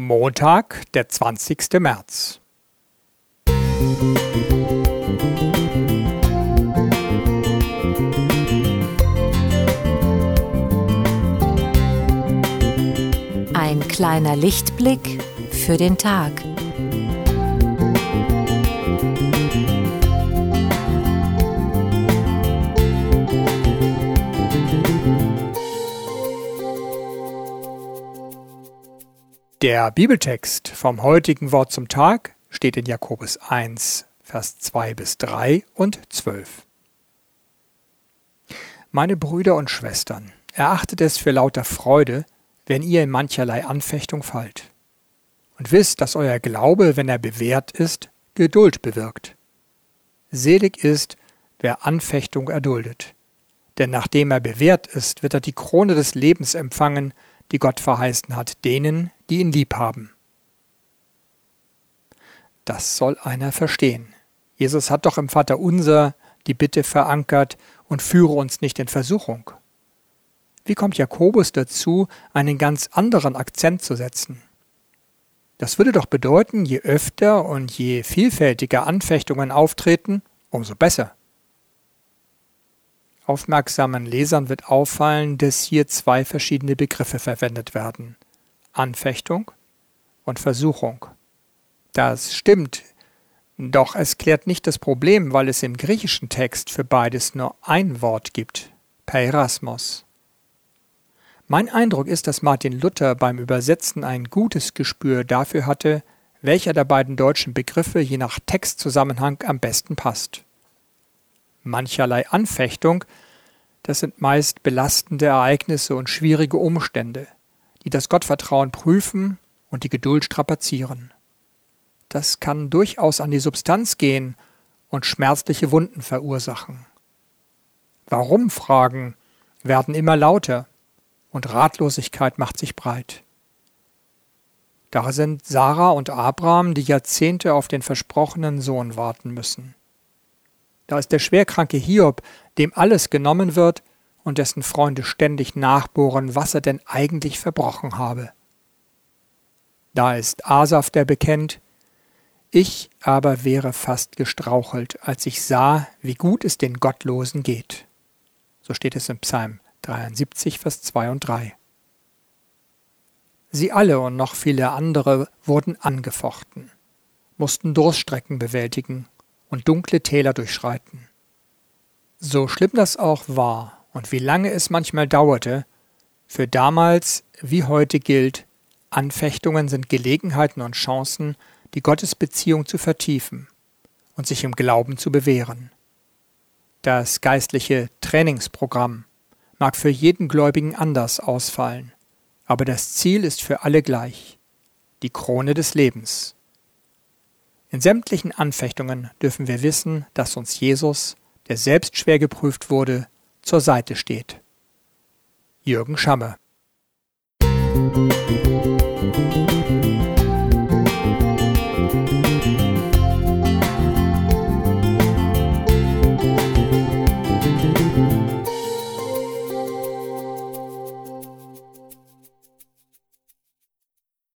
Montag, der 20. März. Ein kleiner Lichtblick für den Tag. Der Bibeltext vom heutigen Wort zum Tag steht in Jakobus 1, Vers 2 bis 3 und 12. Meine Brüder und Schwestern, erachtet es für lauter Freude, wenn ihr in mancherlei Anfechtung fallt. Und wisst, dass euer Glaube, wenn er bewährt ist, Geduld bewirkt. Selig ist, wer Anfechtung erduldet. Denn nachdem er bewährt ist, wird er die Krone des Lebens empfangen, die Gott verheißen hat, denen, die ihn lieb haben. Das soll einer verstehen. Jesus hat doch im Vater unser die Bitte verankert und führe uns nicht in Versuchung. Wie kommt Jakobus dazu, einen ganz anderen Akzent zu setzen? Das würde doch bedeuten, je öfter und je vielfältiger Anfechtungen auftreten, umso besser. Aufmerksamen Lesern wird auffallen, dass hier zwei verschiedene Begriffe verwendet werden. Anfechtung und Versuchung. Das stimmt, doch es klärt nicht das Problem, weil es im griechischen Text für beides nur ein Wort gibt, Peirasmos. Mein Eindruck ist, dass Martin Luther beim Übersetzen ein gutes Gespür dafür hatte, welcher der beiden deutschen Begriffe je nach Textzusammenhang am besten passt. Mancherlei Anfechtung, das sind meist belastende Ereignisse und schwierige Umstände, die das Gottvertrauen prüfen und die Geduld strapazieren. Das kann durchaus an die Substanz gehen und schmerzliche Wunden verursachen. Warum Fragen werden immer lauter und Ratlosigkeit macht sich breit. Da sind Sarah und Abraham, die Jahrzehnte auf den versprochenen Sohn warten müssen. Da ist der schwerkranke Hiob, dem alles genommen wird und dessen Freunde ständig nachbohren, was er denn eigentlich verbrochen habe. Da ist Asaf, der bekennt, ich aber wäre fast gestrauchelt, als ich sah, wie gut es den Gottlosen geht. So steht es im Psalm 73, Vers 2 und 3. Sie alle und noch viele andere wurden angefochten, mussten Durststrecken bewältigen und dunkle Täler durchschreiten. So schlimm das auch war, und wie lange es manchmal dauerte, für damals wie heute gilt, Anfechtungen sind Gelegenheiten und Chancen, die Gottesbeziehung zu vertiefen und sich im Glauben zu bewähren. Das geistliche Trainingsprogramm mag für jeden Gläubigen anders ausfallen, aber das Ziel ist für alle gleich, die Krone des Lebens. In sämtlichen Anfechtungen dürfen wir wissen, dass uns Jesus, der selbst schwer geprüft wurde, zur Seite steht. Jürgen Schamme Musik